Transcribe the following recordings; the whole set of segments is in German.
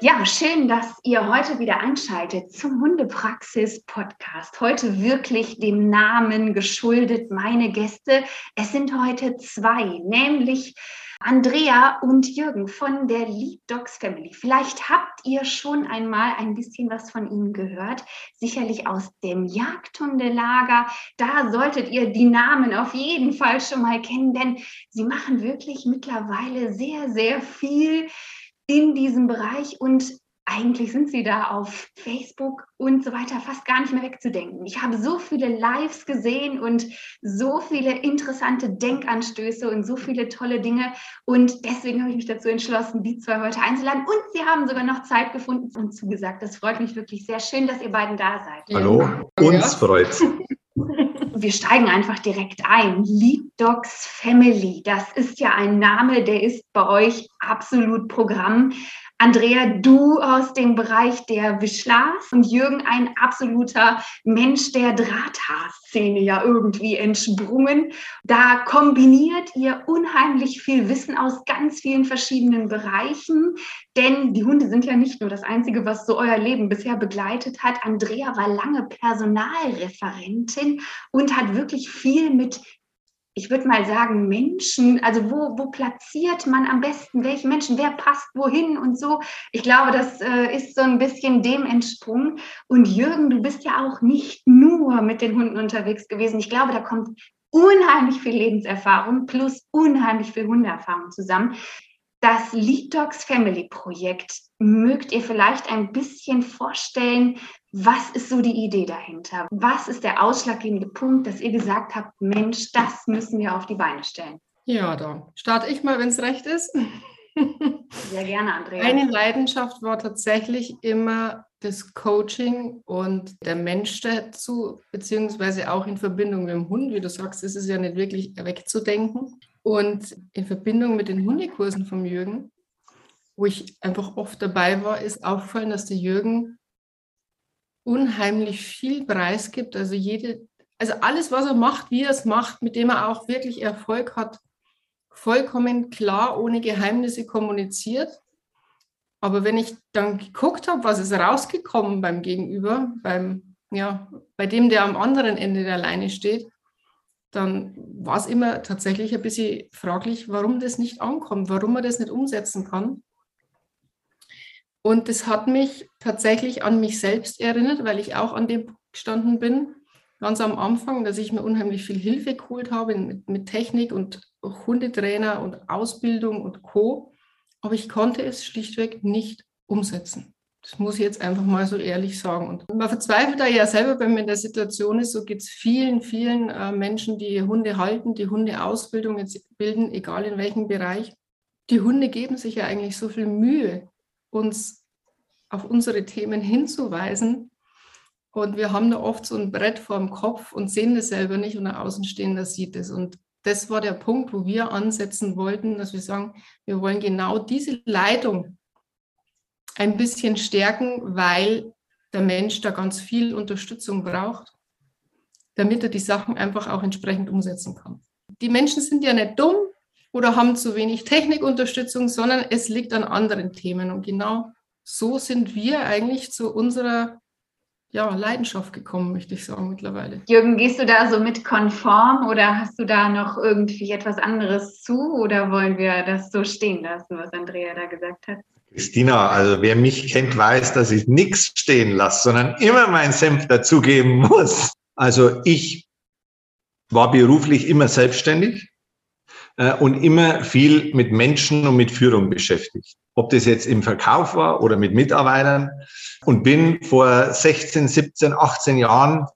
Ja, schön, dass ihr heute wieder einschaltet zum Hundepraxis-Podcast. Heute wirklich dem Namen geschuldet, meine Gäste. Es sind heute zwei, nämlich Andrea und Jürgen von der Lead Dogs Family. Vielleicht habt ihr schon einmal ein bisschen was von ihnen gehört, sicherlich aus dem Jagdhundelager. Da solltet ihr die Namen auf jeden Fall schon mal kennen, denn sie machen wirklich mittlerweile sehr, sehr viel in diesem Bereich und eigentlich sind sie da auf Facebook und so weiter fast gar nicht mehr wegzudenken. Ich habe so viele Lives gesehen und so viele interessante Denkanstöße und so viele tolle Dinge. Und deswegen habe ich mich dazu entschlossen, die zwei heute einzuladen. Und sie haben sogar noch Zeit gefunden und zugesagt. Das freut mich wirklich sehr schön, dass ihr beiden da seid. Hallo, uns freut's. Wir steigen einfach direkt ein. Lead Dogs Family, das ist ja ein Name, der ist bei euch absolut Programm. Andrea, du aus dem Bereich der Wischlars und Jürgen ein absoluter Mensch der Drahthaarszene ja irgendwie entsprungen. Da kombiniert ihr unheimlich viel Wissen aus ganz vielen verschiedenen Bereichen, denn die Hunde sind ja nicht nur das Einzige, was so euer Leben bisher begleitet hat. Andrea war lange Personalreferentin und hat wirklich viel mit ich würde mal sagen, Menschen, also wo, wo platziert man am besten welche Menschen, wer passt wohin und so. Ich glaube, das äh, ist so ein bisschen dem entsprungen. Und Jürgen, du bist ja auch nicht nur mit den Hunden unterwegs gewesen. Ich glaube, da kommt unheimlich viel Lebenserfahrung plus unheimlich viel Hundeerfahrung zusammen. Das Lead Dogs Family Projekt, mögt ihr vielleicht ein bisschen vorstellen, was ist so die Idee dahinter? Was ist der ausschlaggebende Punkt, dass ihr gesagt habt, Mensch, das müssen wir auf die Beine stellen? Ja, da starte ich mal, wenn es recht ist. Sehr gerne, Andrea. Meine Leidenschaft war tatsächlich immer das Coaching und der Mensch dazu, beziehungsweise auch in Verbindung mit dem Hund. Wie du sagst, ist es ja nicht wirklich wegzudenken. Und in Verbindung mit den Hundekursen vom Jürgen, wo ich einfach oft dabei war, ist auffallen, dass der Jürgen unheimlich viel preisgibt. Also jede, also alles, was er macht, wie er es macht, mit dem er auch wirklich Erfolg hat, vollkommen klar, ohne Geheimnisse kommuniziert. Aber wenn ich dann geguckt habe, was ist rausgekommen beim Gegenüber, beim, ja, bei dem, der am anderen Ende der Leine steht, dann war es immer tatsächlich ein bisschen fraglich, warum das nicht ankommt, warum man das nicht umsetzen kann. Und das hat mich tatsächlich an mich selbst erinnert, weil ich auch an dem Punkt gestanden bin, ganz am Anfang, dass ich mir unheimlich viel Hilfe geholt habe mit, mit Technik und Hundetrainer und Ausbildung und Co. Aber ich konnte es schlichtweg nicht umsetzen. Das muss ich jetzt einfach mal so ehrlich sagen. Und man verzweifelt da ja selber, wenn man in der Situation ist. So geht es vielen, vielen äh, Menschen, die Hunde halten, die Hundeausbildung jetzt bilden, egal in welchem Bereich. Die Hunde geben sich ja eigentlich so viel Mühe, uns auf unsere Themen hinzuweisen. Und wir haben da oft so ein Brett vor dem Kopf und sehen das selber nicht und der Außenstehender sieht es. Und das war der Punkt, wo wir ansetzen wollten, dass wir sagen, wir wollen genau diese Leitung ein bisschen stärken, weil der Mensch da ganz viel Unterstützung braucht, damit er die Sachen einfach auch entsprechend umsetzen kann. Die Menschen sind ja nicht dumm, oder haben zu wenig Technikunterstützung, sondern es liegt an anderen Themen. Und genau so sind wir eigentlich zu unserer ja, Leidenschaft gekommen, möchte ich sagen, mittlerweile. Jürgen, gehst du da so mit konform oder hast du da noch irgendwie etwas anderes zu oder wollen wir das so stehen lassen, was Andrea da gesagt hat? Christina, also wer mich kennt, weiß, dass ich nichts stehen lasse, sondern immer meinen Senf dazugeben muss. Also ich war beruflich immer selbstständig, und immer viel mit Menschen und mit Führung beschäftigt. Ob das jetzt im Verkauf war oder mit Mitarbeitern und bin vor 16, 17, 18 Jahren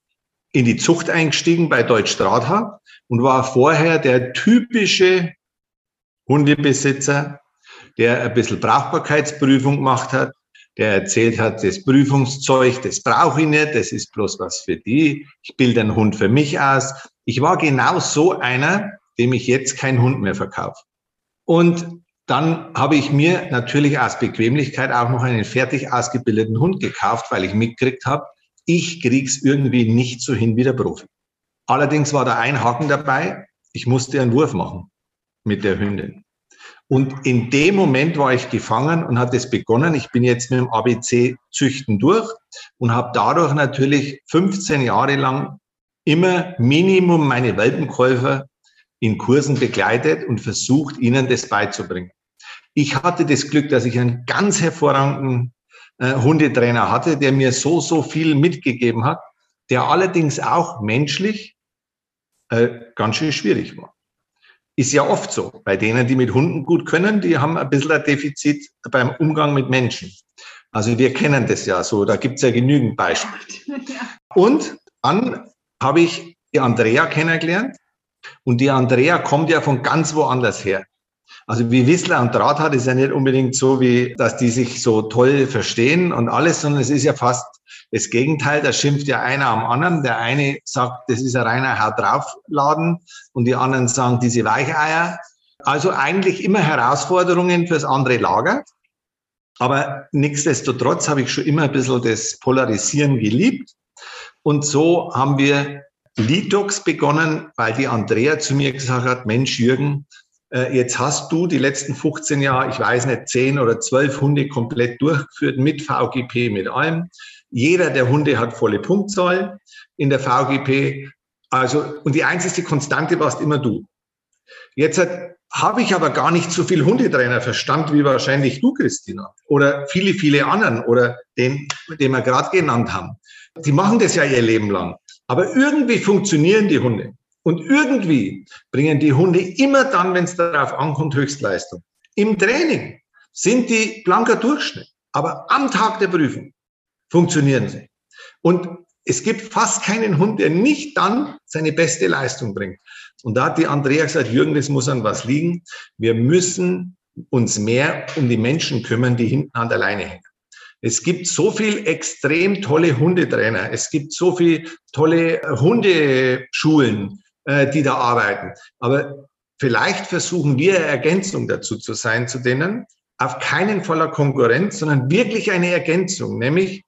in die Zucht eingestiegen bei Deutsch Drahthaar und war vorher der typische Hundebesitzer, der ein bisschen Brauchbarkeitsprüfung gemacht hat, der erzählt hat, das Prüfungszeug, das brauche ich nicht, das ist bloß was für die. Ich bilde einen Hund für mich aus. Ich war genau so einer, dem ich jetzt keinen Hund mehr verkaufe. Und dann habe ich mir natürlich aus Bequemlichkeit auch noch einen fertig ausgebildeten Hund gekauft, weil ich mitgekriegt habe, ich krieg's irgendwie nicht so hin wie der Profi. Allerdings war da ein Haken dabei, ich musste einen Wurf machen mit der Hündin. Und in dem Moment war ich gefangen und hat es begonnen. Ich bin jetzt mit dem ABC-Züchten durch und habe dadurch natürlich 15 Jahre lang immer Minimum meine Welpenkäufer in Kursen begleitet und versucht, ihnen das beizubringen. Ich hatte das Glück, dass ich einen ganz hervorragenden äh, Hundetrainer hatte, der mir so, so viel mitgegeben hat, der allerdings auch menschlich äh, ganz schön schwierig war. Ist ja oft so. Bei denen, die mit Hunden gut können, die haben ein bisschen ein Defizit beim Umgang mit Menschen. Also wir kennen das ja so, da gibt es ja genügend Beispiele. Und dann habe ich die Andrea kennengelernt und die Andrea kommt ja von ganz woanders her. Also wie Whistler und Drahthardt ist ja nicht unbedingt so, wie dass die sich so toll verstehen und alles, sondern es ist ja fast das Gegenteil. Da schimpft ja einer am anderen. Der eine sagt, das ist ein reiner Haut draufladen und die anderen sagen, diese Weicheier. Also eigentlich immer Herausforderungen fürs andere Lager. Aber nichtsdestotrotz habe ich schon immer ein bisschen das Polarisieren geliebt. Und so haben wir Lidox begonnen, weil die Andrea zu mir gesagt hat, Mensch, Jürgen, äh, jetzt hast du die letzten 15 Jahre, ich weiß nicht, 10 oder 12 Hunde komplett durchgeführt mit VGP, mit allem. Jeder der Hunde hat volle Punktzahl in der VGP. Also, und die einzige Konstante warst immer du. Jetzt habe ich aber gar nicht so viel Hundetrainer verstanden wie wahrscheinlich du, Christina, oder viele, viele anderen oder den, den wir gerade genannt haben. Die machen das ja ihr Leben lang. Aber irgendwie funktionieren die Hunde. Und irgendwie bringen die Hunde immer dann, wenn es darauf ankommt, Höchstleistung. Im Training sind die blanker Durchschnitt, aber am Tag der Prüfung funktionieren sie. Und es gibt fast keinen Hund, der nicht dann seine beste Leistung bringt. Und da hat die Andrea gesagt, Jürgen, das muss an was liegen. Wir müssen uns mehr um die Menschen kümmern, die hinten an der Leine hängen. Es gibt so viel extrem tolle Hundetrainer. Es gibt so viel tolle Hundeschulen äh, die da arbeiten. Aber vielleicht versuchen wir Ergänzung dazu zu sein zu denen. Auf keinen Fall Konkurrenz, sondern wirklich eine Ergänzung. Nämlich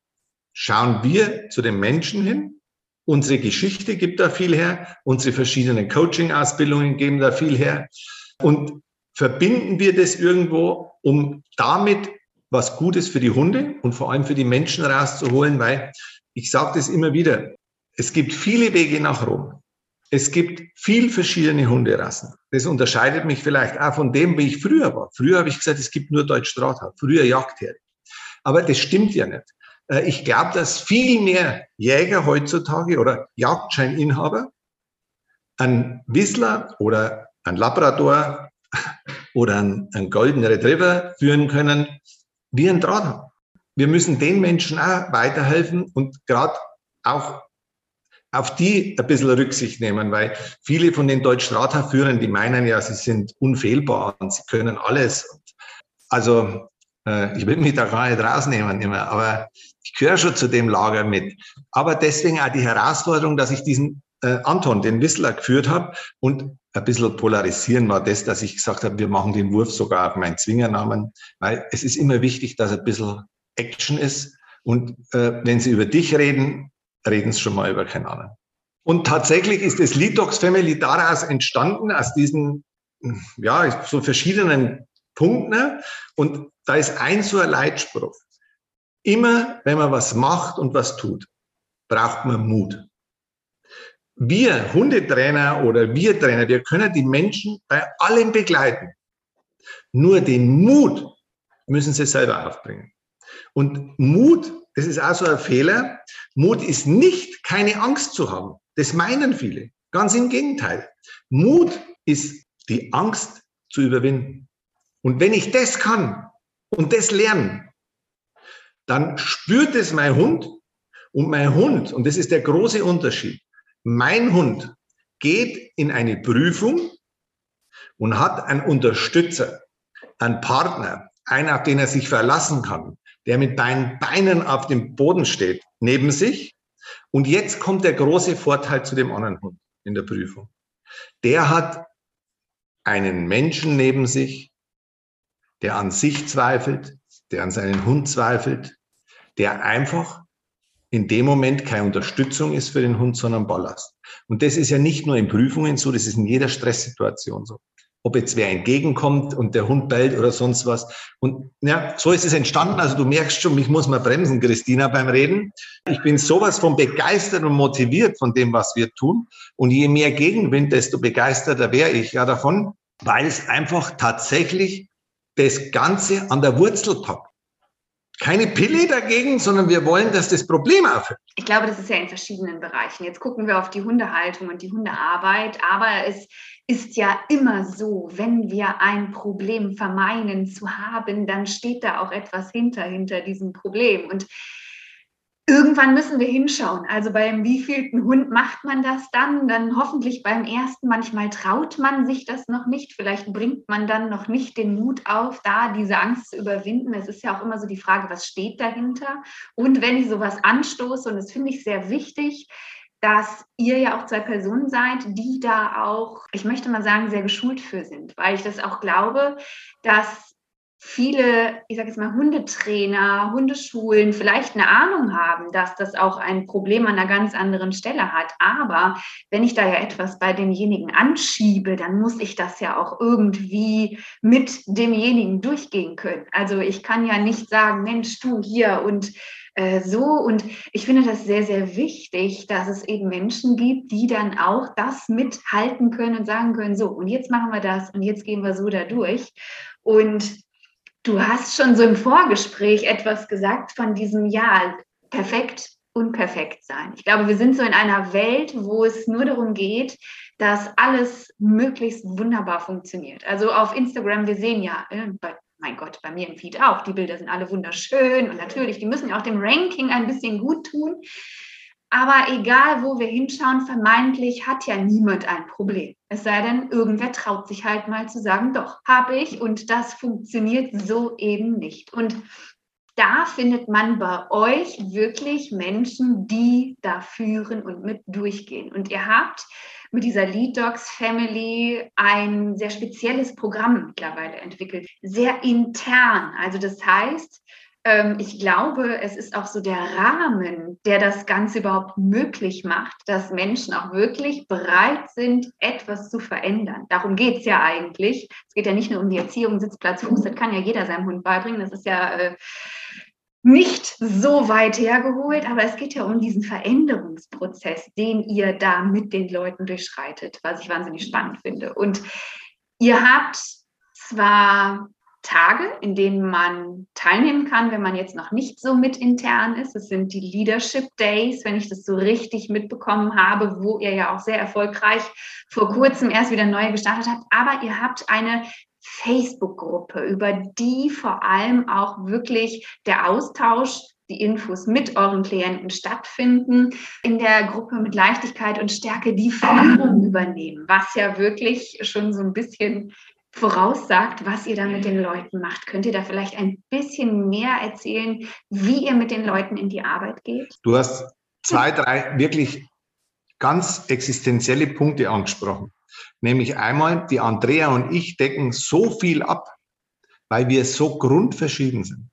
schauen wir zu den Menschen hin. Unsere Geschichte gibt da viel her. Unsere verschiedenen Coaching-Ausbildungen geben da viel her. Und verbinden wir das irgendwo, um damit was Gutes für die Hunde und vor allem für die Menschen rauszuholen, weil ich sage das immer wieder, es gibt viele Wege nach Rom. Es gibt viel verschiedene Hunderassen. Das unterscheidet mich vielleicht auch von dem, wie ich früher war. Früher habe ich gesagt, es gibt nur Deutsch Drahthaar, früher Jagdherren. Aber das stimmt ja nicht. Äh, ich glaube, dass viel mehr Jäger heutzutage oder Jagdscheininhaber ein Whistler oder ein Labrador oder ein, ein Golden Retriever führen können, wie ein Drahthaar. Wir müssen den Menschen auch weiterhelfen und gerade auch auf die ein bisschen Rücksicht nehmen, weil viele von den Deutsch-Strata-Führern, die meinen ja, sie sind unfehlbar und sie können alles. Also äh, ich will mich da gar nicht rausnehmen immer, aber ich gehöre schon zu dem Lager mit. Aber deswegen auch die Herausforderung, dass ich diesen äh, Anton, den Whistler, geführt habe und ein bisschen polarisieren war das, dass ich gesagt habe, wir machen den Wurf sogar auf meinen Zwingernamen, weil es ist immer wichtig, dass ein bisschen Action ist. Und äh, wenn Sie über dich reden, reden Sie schon mal über keinen anderen. Und tatsächlich ist das Litox Family daraus entstanden, aus diesen, ja, so verschiedenen Punkten. Und da ist ein so ein Leitspruch. Immer, wenn man was macht und was tut, braucht man Mut. Wir Hundetrainer oder wir Trainer, wir können die Menschen bei allem begleiten. Nur den Mut müssen sie selber aufbringen. Und Mut das ist auch so ein Fehler. Mut ist nicht, keine Angst zu haben. Das meinen viele. Ganz im Gegenteil. Mut ist die Angst zu überwinden. Und wenn ich das kann und das lerne, dann spürt es mein Hund und mein Hund, und das ist der große Unterschied, mein Hund geht in eine Prüfung und hat einen Unterstützer, einen Partner, einen, auf den er sich verlassen kann, der mit beiden Beinen auf dem Boden steht, neben sich. Und jetzt kommt der große Vorteil zu dem anderen Hund in der Prüfung. Der hat einen Menschen neben sich, der an sich zweifelt, der an seinen Hund zweifelt, der einfach in dem Moment keine Unterstützung ist für den Hund, sondern Ballast. Und das ist ja nicht nur in Prüfungen so, das ist in jeder Stresssituation so. ob jetzt wer entgegenkommt und der Hund bellt oder sonst was. Und ja, so ist es entstanden. Also du merkst schon, mich muss mal bremsen, Christina, beim Reden. Ich bin sowas von begeistert und motiviert von dem, was wir tun. Und je mehr Gegenwind, desto begeisterter wäre ich ja davon, weil es einfach tatsächlich das Ganze an der Wurzel packt. Keine Pille dagegen, sondern wir wollen, dass das Problem aufhört. Ich glaube, das ist ja in verschiedenen Bereichen. Jetzt gucken wir auf die Hundehaltung und die Hundearbeit, aber es ist ja immer so, wenn wir ein Problem vermeinen zu haben, dann steht da auch etwas hinter, hinter diesem Problem. Und irgendwann müssen wir hinschauen. Also beim wievielten Hund macht man das dann? Dann hoffentlich beim ersten. Manchmal traut man sich das noch nicht. Vielleicht bringt man dann noch nicht den Mut auf, da diese Angst zu überwinden. Es ist ja auch immer so die Frage, was steht dahinter? Und wenn ich sowas anstoße, und das finde ich sehr wichtig, dass ihr ja auch zwei Personen seid, die da auch, ich möchte mal sagen, sehr geschult für sind, weil ich das auch glaube, dass viele, ich sage jetzt mal, Hundetrainer, Hundeschulen vielleicht eine Ahnung haben, dass das auch ein Problem an einer ganz anderen Stelle hat. Aber wenn ich da ja etwas bei demjenigen anschiebe, dann muss ich das ja auch irgendwie mit demjenigen durchgehen können. Also ich kann ja nicht sagen, Mensch, du hier und äh, so. Und ich finde das sehr, sehr wichtig, dass es eben Menschen gibt, die dann auch das mithalten können und sagen können, so, und jetzt machen wir das und jetzt gehen wir so da durch. Und Du hast schon so im Vorgespräch etwas gesagt von diesem Ja, perfekt, unperfekt sein. Ich glaube, wir sind so in einer Welt, wo es nur darum geht, dass alles möglichst wunderbar funktioniert. Also auf Instagram, wir sehen ja, äh, mein Gott, bei mir im Feed auch, die Bilder sind alle wunderschön und natürlich, die müssen ja auch dem Ranking ein bisschen gut tun. Aber egal, wo wir hinschauen, vermeintlich hat ja niemand ein Problem. Es sei denn, irgendwer traut sich halt mal zu sagen, doch, habe ich und das funktioniert so eben nicht. Und da findet man bei euch wirklich Menschen, die da führen und mit durchgehen. Und ihr habt mit dieser Lead Dogs Family ein sehr spezielles Programm mittlerweile entwickelt, sehr intern. Also das heißt, ich glaube, es ist auch so der Rahmen, der das Ganze überhaupt möglich macht, dass Menschen auch wirklich bereit sind, etwas zu verändern. Darum geht es ja eigentlich. Es geht ja nicht nur um die Erziehung, Sitzplatz, Fuß, das kann ja jeder seinem Hund beibringen. Das ist ja äh, nicht so weit hergeholt, aber es geht ja um diesen Veränderungsprozess, den ihr da mit den Leuten durchschreitet, was ich wahnsinnig spannend finde. Und ihr habt zwar Tage, in denen man teilnehmen kann, wenn man jetzt noch nicht so mit intern ist. Es sind die Leadership Days, wenn ich das so richtig mitbekommen habe, wo ihr ja auch sehr erfolgreich vor kurzem erst wieder neu gestartet habt. Aber ihr habt eine Facebook-Gruppe, über die vor allem auch wirklich der Austausch die Infos mit euren Klienten stattfinden, in der Gruppe mit Leichtigkeit und Stärke die Führung übernehmen, was ja wirklich schon so ein bisschen voraussagt, was ihr da mit den Leuten macht. Könnt ihr da vielleicht ein bisschen mehr erzählen, wie ihr mit den Leuten in die Arbeit geht? Du hast zwei, drei wirklich ganz existenzielle Punkte angesprochen. Nämlich einmal, die Andrea und ich decken so viel ab, weil wir so grundverschieden sind.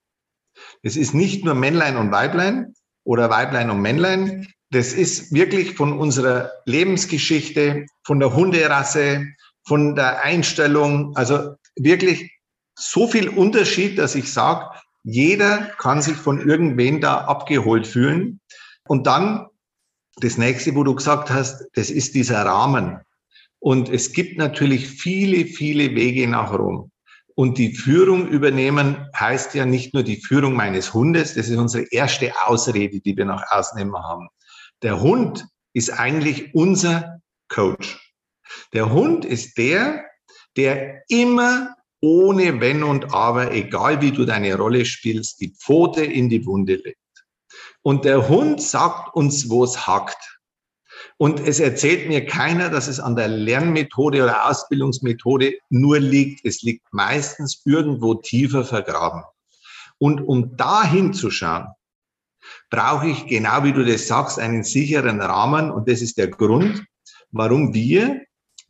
Es ist nicht nur Männlein und Weiblein oder Weiblein und Männlein. Das ist wirklich von unserer Lebensgeschichte, von der Hunderasse, von der Einstellung, also wirklich so viel Unterschied, dass ich sage, jeder kann sich von irgendwen da abgeholt fühlen. Und dann das nächste, wo du gesagt hast, das ist dieser Rahmen. Und es gibt natürlich viele, viele Wege nach Rom. Und die Führung übernehmen heißt ja nicht nur die Führung meines Hundes, das ist unsere erste Ausrede, die wir nach außen haben. Der Hund ist eigentlich unser Coach. Der Hund ist der, der immer ohne Wenn und Aber, egal wie du deine Rolle spielst, die Pfote in die Wunde legt. Und der Hund sagt uns, wo es hackt. Und es erzählt mir keiner, dass es an der Lernmethode oder Ausbildungsmethode nur liegt. Es liegt meistens irgendwo tiefer vergraben. Und um da hinzuschauen, brauche ich, genau wie du das sagst, einen sicheren Rahmen. Und das ist der Grund, warum wir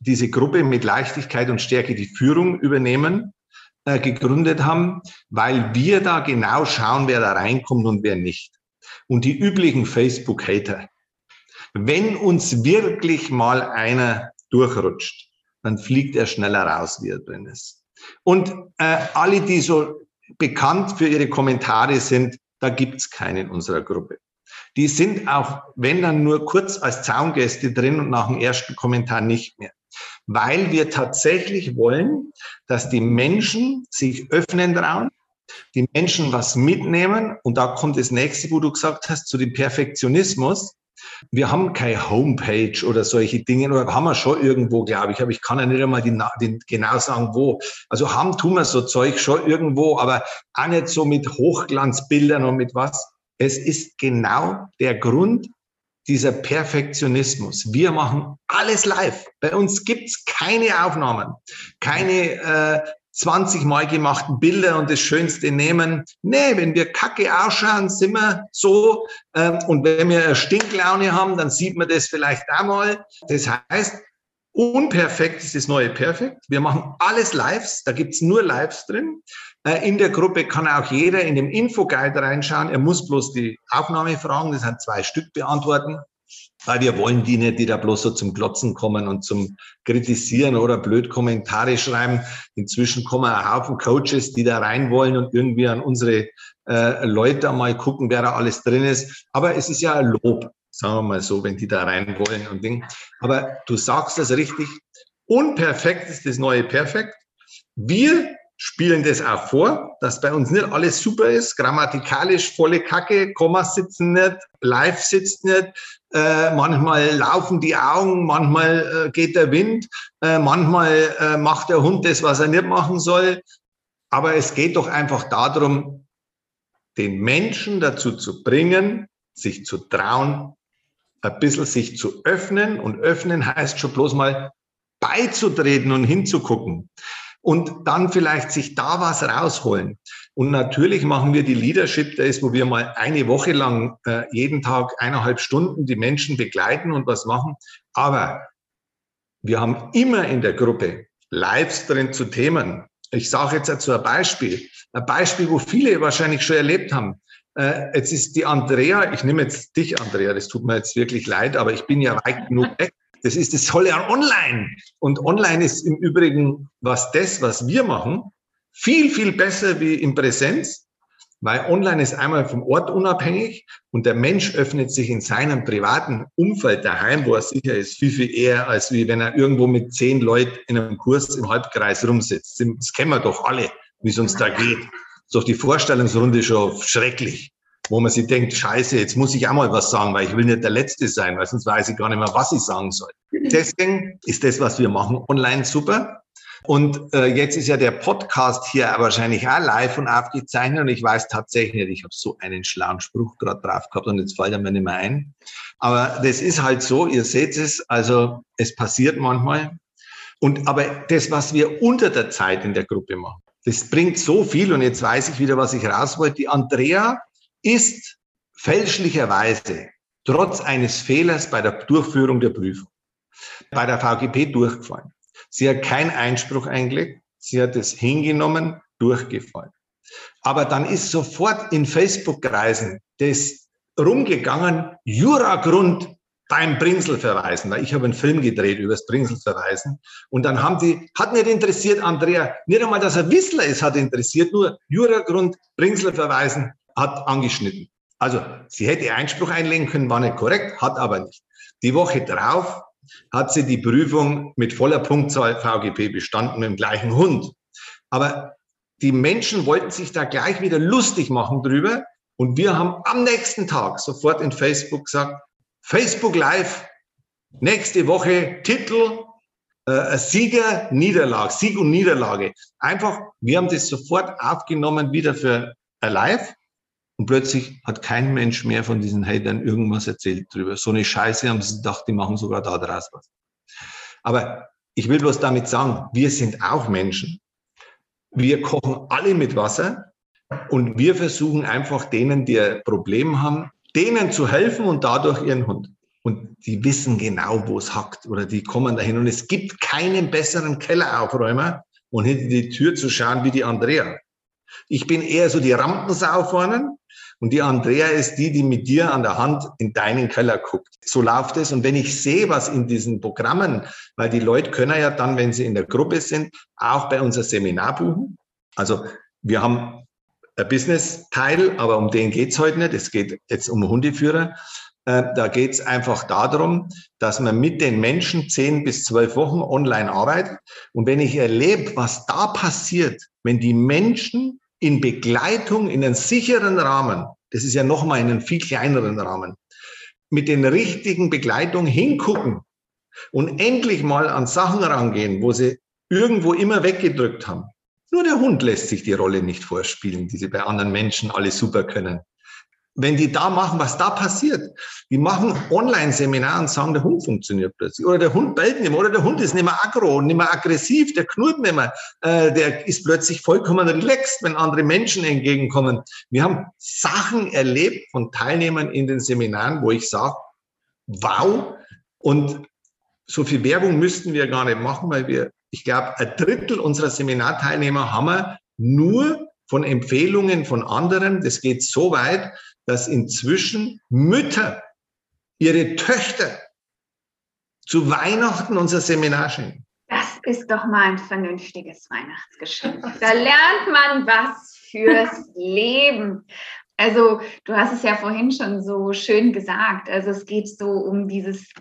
diese Gruppe mit Leichtigkeit und Stärke die Führung übernehmen, äh, gegründet haben, weil wir da genau schauen, wer da reinkommt und wer nicht. Und die üblichen Facebook-Hater. Wenn uns wirklich mal einer durchrutscht, dann fliegt er schneller raus, wie er drin ist. Und äh, alle, die so bekannt für ihre Kommentare sind, da gibt's keine in unserer Gruppe. Die sind auch, wenn dann nur kurz als Zaungäste drin und nach dem ersten Kommentar nicht mehr. Weil wir tatsächlich wollen, dass die Menschen sich öffnen trauen, die Menschen was mitnehmen. Und da kommt das nächste, wo du gesagt hast, zu dem Perfektionismus. Wir haben keine Homepage oder solche Dinge, oder haben wir schon irgendwo, glaube ich, aber ich kann ja nicht einmal die, die, genau sagen, wo. Also haben tun wir so Zeug schon irgendwo, aber auch nicht so mit Hochglanzbildern und mit was. Es ist genau der Grund dieser Perfektionismus. Wir machen alles live. Bei uns gibt's keine Aufnahmen, keine äh, 20 Mal gemachten Bilder und das Schönste nehmen. Nee, wenn wir kacke ausschauen, sind wir so. Ähm, und wenn wir Stinklaune haben, dann sieht man das vielleicht auch mal. Das heißt, unperfekt ist das neue Perfekt. Wir machen alles Lives, da gibt's nur Lives drin. Äh, in der Gruppe kann auch jeder in dem Infoguide reinschauen. Er muss bloß die Aufnahmefragen, das sind zwei Stück, beantworten weil wir wollen die nicht, die da bloß so zum Glotzen kommen und zum Kritisieren oder blöd Kommentare schreiben. Inzwischen kommen ein Haufen Coaches, die da rein wollen und irgendwie an unsere äh, Leute mal gucken, wer da alles drin ist. Aber es ist ja ein Lob, sagen wir mal so, wenn die da rein wollen und Ding. Aber du sagst das richtig. Unperfekt ist das neue Perfekt. Wir spielen das auch vor, dass bei uns nicht alles super ist, grammatikalisch volle Kacke, Kommas sitzen nicht, live sitzt nicht, äh, manchmal laufen die Augen, manchmal äh, geht der Wind, äh, manchmal äh, macht der Hund das, was er nicht machen soll. Aber es geht doch einfach darum, den Menschen dazu zu bringen, sich zu trauen, ein bisschen sich zu öffnen. Und öffnen heißt schon bloß mal beizutreten und hinzugucken und dann vielleicht sich da was rausholen. Und natürlich machen wir die Leadership Days, wo wir mal eine Woche lang äh, jeden Tag eineinhalb Stunden die Menschen begleiten und was machen. Aber wir haben immer in der Gruppe Lives drin zu Themen. Ich sage jetzt dazu ein Beispiel. Ein Beispiel, wo viele wahrscheinlich schon erlebt haben. Äh, jetzt ist die Andrea, ich nehme jetzt dich, Andrea, das tut mir jetzt wirklich leid, aber ich bin ja weit genug weg. Das ist das Tolle an Online. Und Online ist im Übrigen, was das, was wir machen, viel, viel besser wie in Präsenz, weil Online ist einmal vom Ort unabhängig und der Mensch öffnet sich in seinem privaten Umfeld daheim, wo er sicher ist, viel, viel eher, als wie wenn er irgendwo mit zehn Leuten in einem Kurs im Halbkreis rumsitzt. Das kennen wir doch alle, wie es uns da geht. Ist doch die Vorstellungsrunde schon schrecklich wo man sich denkt, scheiße, jetzt muss ich auch mal was sagen, weil ich will nicht der Letzte sein, weil sonst weiß ich gar nicht mehr, was ich sagen soll. Deswegen ist das, was wir machen, online super. Und äh, jetzt ist ja der Podcast hier wahrscheinlich auch live und aufgezeichnet und ich weiß tatsächlich, ich habe so einen schlauen Spruch gerade drauf gehabt und jetzt fällt er mir nicht mehr ein. Aber das ist halt so, ihr seht es, also es passiert manchmal. Und aber das, was wir unter der Zeit in der Gruppe machen, das bringt so viel und jetzt weiß ich wieder, was ich raus wollte. Die Andrea ist fälschlicherweise trotz eines Fehlers bei der Durchführung der Prüfung bei der VGP durchgefallen. Sie hat keinen Einspruch eingelegt, sie hat es hingenommen, durchgefallen. Aber dann ist sofort in Facebook-Kreisen das rumgegangen, Juragrund beim Bringselverweisen, weil ich habe einen Film gedreht über das Bringselverweisen und dann haben die, hat nicht interessiert, Andrea, nicht einmal, dass er Wissler ist, hat interessiert, nur Juragrund, Bringselverweisen, hat angeschnitten. Also sie hätte Einspruch einlegen können, war nicht korrekt, hat aber nicht. Die Woche drauf hat sie die Prüfung mit voller Punktzahl VGP bestanden mit dem gleichen Hund. Aber die Menschen wollten sich da gleich wieder lustig machen drüber. Und wir haben am nächsten Tag sofort in Facebook gesagt, Facebook Live, nächste Woche Titel, äh, Sieger, Niederlage, Sieg und Niederlage. Einfach, wir haben das sofort aufgenommen wieder für Live und plötzlich hat kein Mensch mehr von diesen Hatern irgendwas erzählt drüber. So eine Scheiße haben sie gedacht, die machen sogar da draus was. Aber ich will bloß damit sagen, wir sind auch Menschen. Wir kochen alle mit Wasser und wir versuchen einfach denen, die ein Problem haben, denen zu helfen und dadurch ihren Hund. Und die wissen genau, wo es hackt oder die kommen dahin. Und es gibt keinen besseren Kelleraufräumer und hinter die Tür zu schauen wie die Andrea. Ich bin eher so die Rampensau vorne Und die Andrea ist die, die mit dir an der Hand in deinen Keller guckt. So läuft es. Und wenn ich sehe, was in diesen Programmen, weil die Leute können ja dann, wenn sie in der Gruppe sind, auch bei unser Seminar buchen. Also wir haben Business-Teil, aber um den geht's heute nicht. Es geht jetzt um Hundeführer. Äh, da geht's einfach darum, dass man mit den Menschen zehn bis zwölf Wochen online arbeitet. Und wenn ich erlebe, was da passiert, wenn die Menschen in Begleitung, in einen sicheren Rahmen, das ist ja nochmal in einen viel kleineren Rahmen, mit den richtigen Begleitungen hingucken und endlich mal an Sachen rangehen, wo sie irgendwo immer weggedrückt haben. Nur der Hund lässt sich die Rolle nicht vorspielen, die sie bei anderen Menschen alle super können wenn die da machen, was da passiert. Die machen Online-Seminar und sagen, der Hund funktioniert plötzlich. Oder der Hund bellt nicht mehr. Oder der Hund ist nicht mehr aggro, nicht mehr aggressiv, der knurrt nicht mehr. Äh, der ist plötzlich vollkommen relaxed, wenn andere Menschen entgegenkommen. Wir haben Sachen erlebt von Teilnehmern in den Seminaren, wo ich sage, wow. Und so viel Werbung müssten wir gar nicht machen, weil wir, ich glaube, ein Drittel unserer Seminarteilnehmer haben wir nur von Empfehlungen von anderen. Das geht so weit, dass inzwischen Mütter ihre Töchter zu Weihnachten unser Seminar schenken. Das ist doch mal ein vernünftiges Weihnachtsgeschenk. Da lernt man was fürs Leben. Also, du hast es ja vorhin schon so schön gesagt. Also, es geht so um dieses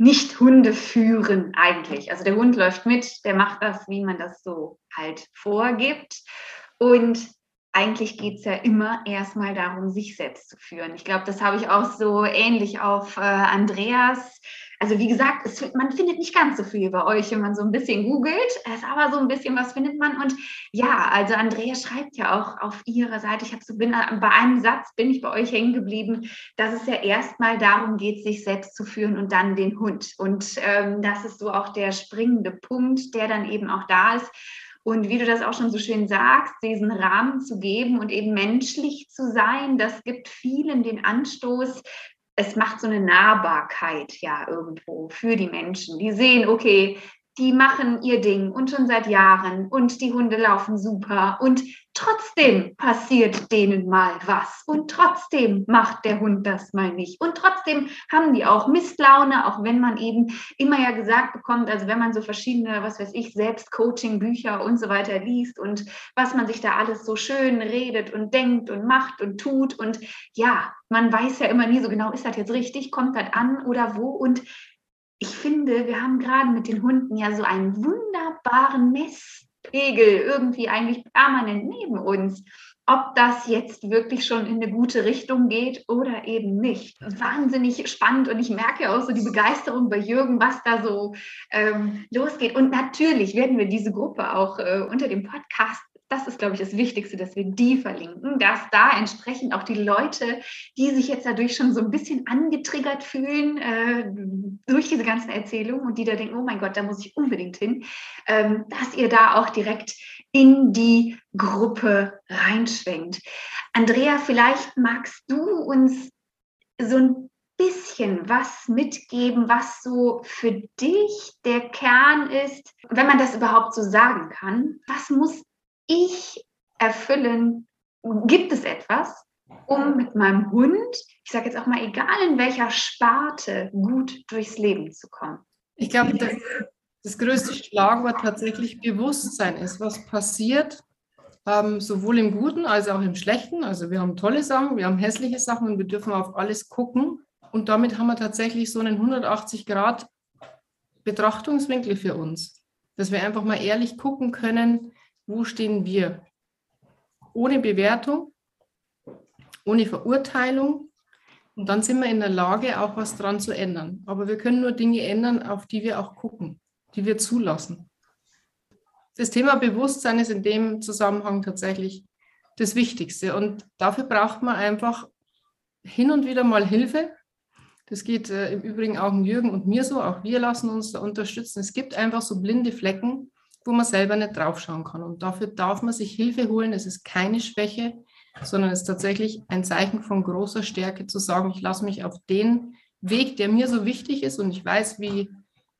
nicht-Hunde führen eigentlich. Also, der Hund läuft mit, der macht das, wie man das so halt vorgibt. Und eigentlich geht es ja immer erstmal darum, sich selbst zu führen. Ich glaube, das habe ich auch so ähnlich auf äh, Andreas. Also wie gesagt, es, man findet nicht ganz so viel bei euch, wenn man so ein bisschen googelt. Es aber so ein bisschen, was findet man? Und ja, also Andrea schreibt ja auch auf ihrer Seite, ich habe so bin, bei einem Satz bin ich bei euch hängen geblieben, dass es ja erstmal darum geht, sich selbst zu führen und dann den Hund. Und ähm, das ist so auch der springende Punkt, der dann eben auch da ist. Und wie du das auch schon so schön sagst, diesen Rahmen zu geben und eben menschlich zu sein, das gibt vielen den Anstoß, es macht so eine Nahbarkeit ja irgendwo für die Menschen. Die sehen, okay, die machen ihr Ding und schon seit Jahren und die Hunde laufen super und trotzdem passiert denen mal was. Und trotzdem macht der Hund das mal nicht. Und trotzdem haben die auch Mistlaune, auch wenn man eben immer ja gesagt bekommt, also wenn man so verschiedene, was weiß ich, Selbstcoaching, Bücher und so weiter liest und was man sich da alles so schön redet und denkt und macht und tut. Und ja, man weiß ja immer nie so genau, ist das jetzt richtig, kommt das an oder wo? Und ich finde, wir haben gerade mit den Hunden ja so einen wunderbaren Messpegel irgendwie eigentlich permanent neben uns. Ob das jetzt wirklich schon in eine gute Richtung geht oder eben nicht. Wahnsinnig spannend und ich merke auch so die Begeisterung bei Jürgen, was da so ähm, losgeht. Und natürlich werden wir diese Gruppe auch äh, unter dem Podcast das ist, glaube ich, das Wichtigste, dass wir die verlinken, dass da entsprechend auch die Leute, die sich jetzt dadurch schon so ein bisschen angetriggert fühlen äh, durch diese ganzen Erzählungen und die da denken, oh mein Gott, da muss ich unbedingt hin, ähm, dass ihr da auch direkt in die Gruppe reinschwenkt. Andrea, vielleicht magst du uns so ein bisschen was mitgeben, was so für dich der Kern ist, wenn man das überhaupt so sagen kann. Was muss ich erfüllen? Gibt es etwas, um mit meinem Hund, ich sage jetzt auch mal, egal in welcher Sparte, gut durchs Leben zu kommen? Ich glaube, das, das größte Schlagwort tatsächlich Bewusstsein ist, was passiert, ähm, sowohl im Guten als auch im Schlechten. Also wir haben tolle Sachen, wir haben hässliche Sachen und wir dürfen auf alles gucken. Und damit haben wir tatsächlich so einen 180 Grad Betrachtungswinkel für uns, dass wir einfach mal ehrlich gucken können, wo stehen wir? Ohne Bewertung, ohne Verurteilung. Und dann sind wir in der Lage, auch was dran zu ändern. Aber wir können nur Dinge ändern, auf die wir auch gucken, die wir zulassen. Das Thema Bewusstsein ist in dem Zusammenhang tatsächlich das Wichtigste. Und dafür braucht man einfach hin und wieder mal Hilfe. Das geht äh, im Übrigen auch Jürgen und mir so. Auch wir lassen uns da unterstützen. Es gibt einfach so blinde Flecken, wo man selber nicht draufschauen kann. Und dafür darf man sich Hilfe holen. Es ist keine Schwäche, sondern es ist tatsächlich ein Zeichen von großer Stärke zu sagen, ich lasse mich auf den Weg, der mir so wichtig ist und ich weiß, wie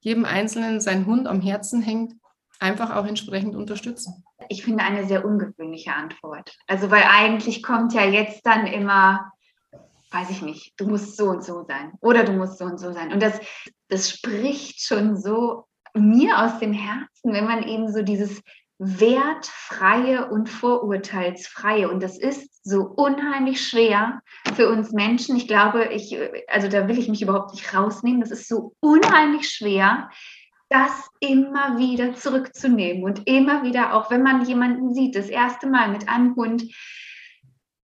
jedem Einzelnen sein Hund am Herzen hängt, einfach auch entsprechend unterstützen. Ich finde eine sehr ungewöhnliche Antwort. Also weil eigentlich kommt ja jetzt dann immer, weiß ich nicht, du musst so und so sein oder du musst so und so sein. Und das, das spricht schon so mir aus dem Herzen, wenn man eben so dieses wertfreie und vorurteilsfreie. Und das ist so unheimlich schwer für uns Menschen. Ich glaube, ich, also da will ich mich überhaupt nicht rausnehmen. Das ist so unheimlich schwer, das immer wieder zurückzunehmen und immer wieder, auch wenn man jemanden sieht, das erste Mal mit einem Hund,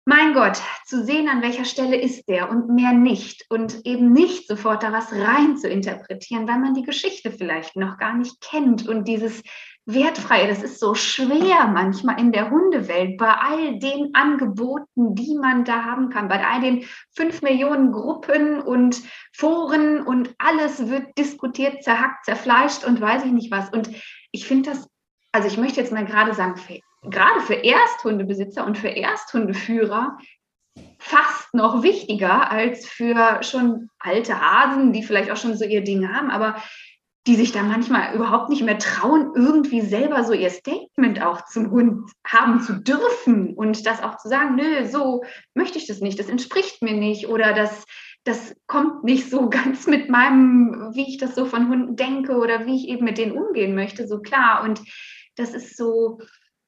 mein Gott, zu sehen, an welcher Stelle ist der und mehr nicht und eben nicht sofort da was rein zu interpretieren, weil man die Geschichte vielleicht noch gar nicht kennt und dieses Wertfreie, das ist so schwer manchmal in der Hundewelt bei all den Angeboten, die man da haben kann, bei all den fünf Millionen Gruppen und Foren und alles wird diskutiert, zerhackt, zerfleischt und weiß ich nicht was. Und ich finde das, also ich möchte jetzt mal gerade sagen, gerade für Ersthundebesitzer und für Ersthundeführer fast noch wichtiger als für schon alte Hasen, die vielleicht auch schon so ihr Ding haben, aber die sich da manchmal überhaupt nicht mehr trauen, irgendwie selber so ihr Statement auch zum Hund haben zu dürfen und das auch zu sagen, nö, so möchte ich das nicht, das entspricht mir nicht oder das, das kommt nicht so ganz mit meinem, wie ich das so von Hunden denke oder wie ich eben mit denen umgehen möchte, so klar. Und das ist so,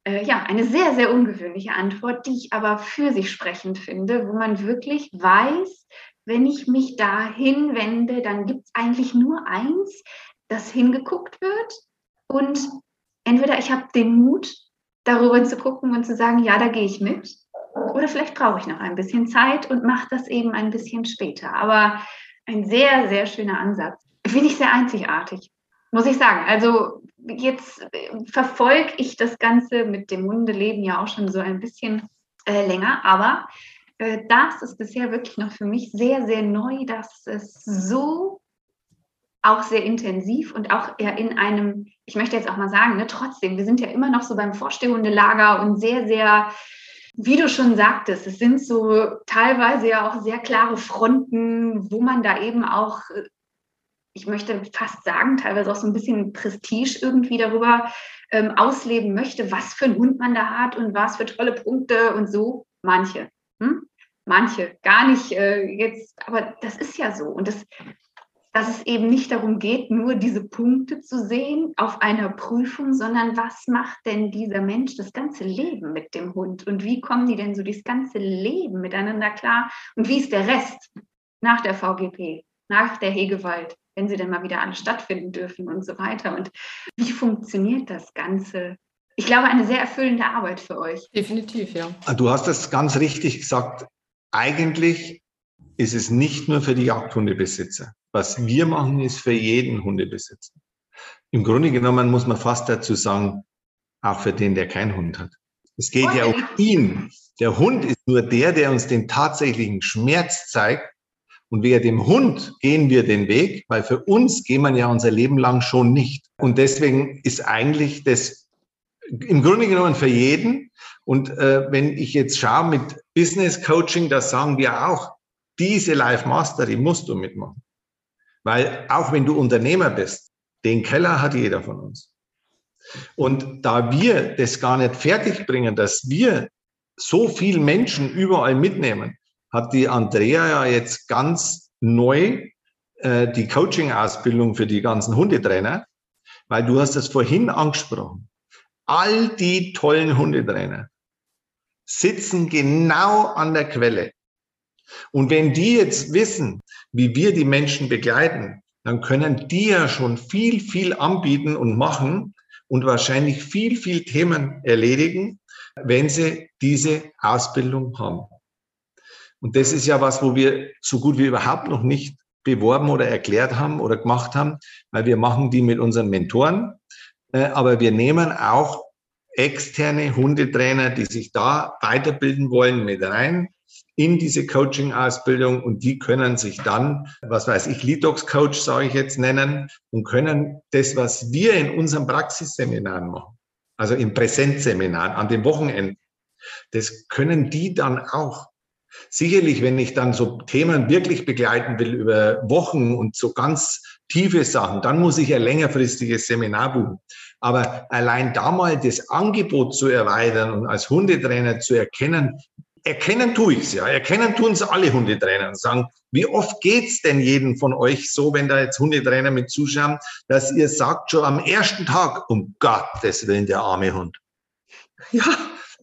äh, ja, eine sehr, sehr ungewöhnliche Antwort, die ich aber für sich sprechend finde, wo man wirklich weiß, wenn ich mich da hinwende, dann gibt es eigentlich nur eins, das hingeguckt wird und entweder ich habe den Mut, darüber zu gucken und zu sagen, ja, da gehe ich mit, oder vielleicht brauche ich noch ein bisschen Zeit und mache das eben ein bisschen später. Aber ein sehr, sehr schöner Ansatz. Finde ich sehr einzigartig, muss ich sagen. Also jetzt äh, verfolge ich das Ganze mit dem Hundeleben ja auch schon so ein bisschen äh, länger, aber äh, das ist bisher wirklich noch für mich sehr, sehr neu, dass es so auch sehr intensiv und auch eher in einem, ich möchte jetzt auch mal sagen, ne, trotzdem, wir sind ja immer noch so beim Vorstehhundelager und sehr, sehr, wie du schon sagtest, es sind so teilweise ja auch sehr klare Fronten, wo man da eben auch ich möchte fast sagen, teilweise auch so ein bisschen Prestige irgendwie darüber ähm, ausleben möchte, was für einen Hund man da hat und was für tolle Punkte und so. Manche. Hm? Manche. Gar nicht äh, jetzt, aber das ist ja so. Und das, dass es eben nicht darum geht, nur diese Punkte zu sehen auf einer Prüfung, sondern was macht denn dieser Mensch das ganze Leben mit dem Hund und wie kommen die denn so das ganze Leben miteinander klar und wie ist der Rest nach der VGP, nach der Hegewald, wenn sie denn mal wieder alle stattfinden dürfen und so weiter und wie funktioniert das Ganze? Ich glaube, eine sehr erfüllende Arbeit für euch. Definitiv, ja. Du hast das ganz richtig gesagt. Eigentlich ist es nicht nur für die Jagdhundebesitzer. Was wir machen, ist für jeden Hundebesitzer. Im Grunde genommen muss man fast dazu sagen, auch für den, der keinen Hund hat. Es geht ja um ihn. Der Hund ist nur der, der uns den tatsächlichen Schmerz zeigt. Und wegen dem Hund gehen wir den Weg, weil für uns gehen wir ja unser Leben lang schon nicht. Und deswegen ist eigentlich das im Grunde genommen für jeden. Und äh, wenn ich jetzt schaue mit Business Coaching, das sagen wir auch, diese Life Mastery musst du mitmachen. Weil auch wenn du Unternehmer bist, den Keller hat jeder von uns. Und da wir das gar nicht fertig bringen, dass wir so viel Menschen überall mitnehmen, hat die Andrea ja jetzt ganz neu äh, die Coaching-Ausbildung für die ganzen Hundetrainer, weil du hast das vorhin angesprochen. All die tollen Hundetrainer sitzen genau an der Quelle. Und wenn die jetzt wissen, wie wir die Menschen begleiten, dann können die ja schon viel, viel anbieten und machen und wahrscheinlich viel, viel Themen erledigen, wenn sie diese Ausbildung haben. Und das ist ja was, wo wir so gut wie überhaupt noch nicht beworben oder erklärt haben oder gemacht haben, weil wir machen die mit unseren Mentoren. Äh, aber wir nehmen auch externe Hundetrainer, die sich da weiterbilden wollen, mit rein in diese Coaching-Ausbildung und die können sich dann, was weiß ich, Lidox-Coach, sage ich jetzt, nennen und können das, was wir in unseren Praxisseminaren machen, also im Präsenzseminar an den Wochenenden, das können die dann auch. Sicherlich, wenn ich dann so Themen wirklich begleiten will über Wochen und so ganz tiefe Sachen, dann muss ich ein längerfristiges Seminar buchen. Aber allein da mal das Angebot zu erweitern und als Hundetrainer zu erkennen, erkennen tue ich es ja. Erkennen tun es alle Hundetrainer und sagen, wie oft geht's denn jeden von euch so, wenn da jetzt Hundetrainer mit zuschauen, dass ihr sagt schon am ersten Tag, um Gottes Willen, der arme Hund. Ja,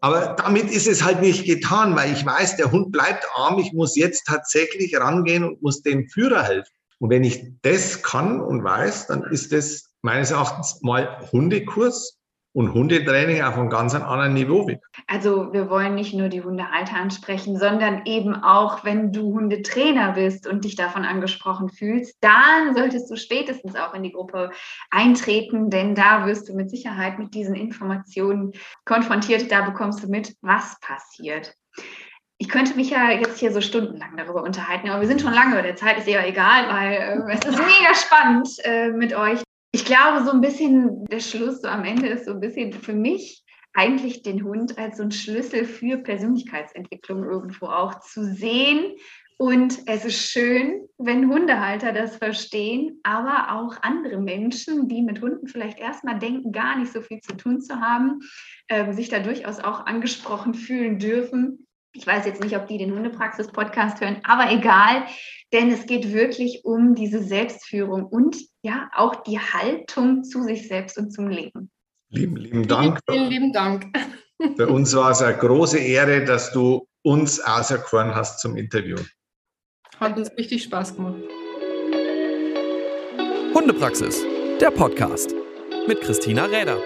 aber damit ist es halt nicht getan, weil ich weiß, der Hund bleibt arm. Ich muss jetzt tatsächlich rangehen und muss dem Führer helfen. Und wenn ich das kann und weiß, dann ist das meines Erachtens mal Hundekurs und Hundetraining auf einem ganz anderen Niveau wird. Also wir wollen nicht nur die Hundehalter ansprechen, sondern eben auch, wenn du Hundetrainer bist und dich davon angesprochen fühlst, dann solltest du spätestens auch in die Gruppe eintreten, denn da wirst du mit Sicherheit mit diesen Informationen konfrontiert. Da bekommst du mit, was passiert. Ich könnte mich ja jetzt hier so stundenlang darüber unterhalten, aber wir sind schon lange, der Zeit ist eher egal, weil äh, es ist mega spannend äh, mit euch. Ich glaube, so ein bisschen der Schluss so am Ende ist so ein bisschen für mich eigentlich den Hund als so ein Schlüssel für Persönlichkeitsentwicklung irgendwo auch zu sehen. Und es ist schön, wenn Hundehalter das verstehen, aber auch andere Menschen, die mit Hunden vielleicht erstmal denken, gar nicht so viel zu tun zu haben, äh, sich da durchaus auch angesprochen fühlen dürfen. Ich weiß jetzt nicht, ob die den Hundepraxis-Podcast hören, aber egal, denn es geht wirklich um diese Selbstführung und ja auch die Haltung zu sich selbst und zum Leben. Lieben, lieben Dank. Vielen lieben Dank. Für uns war es eine große Ehre, dass du uns auserkoren hast zum Interview. Hat uns richtig Spaß gemacht. Hundepraxis, der Podcast mit Christina Räder.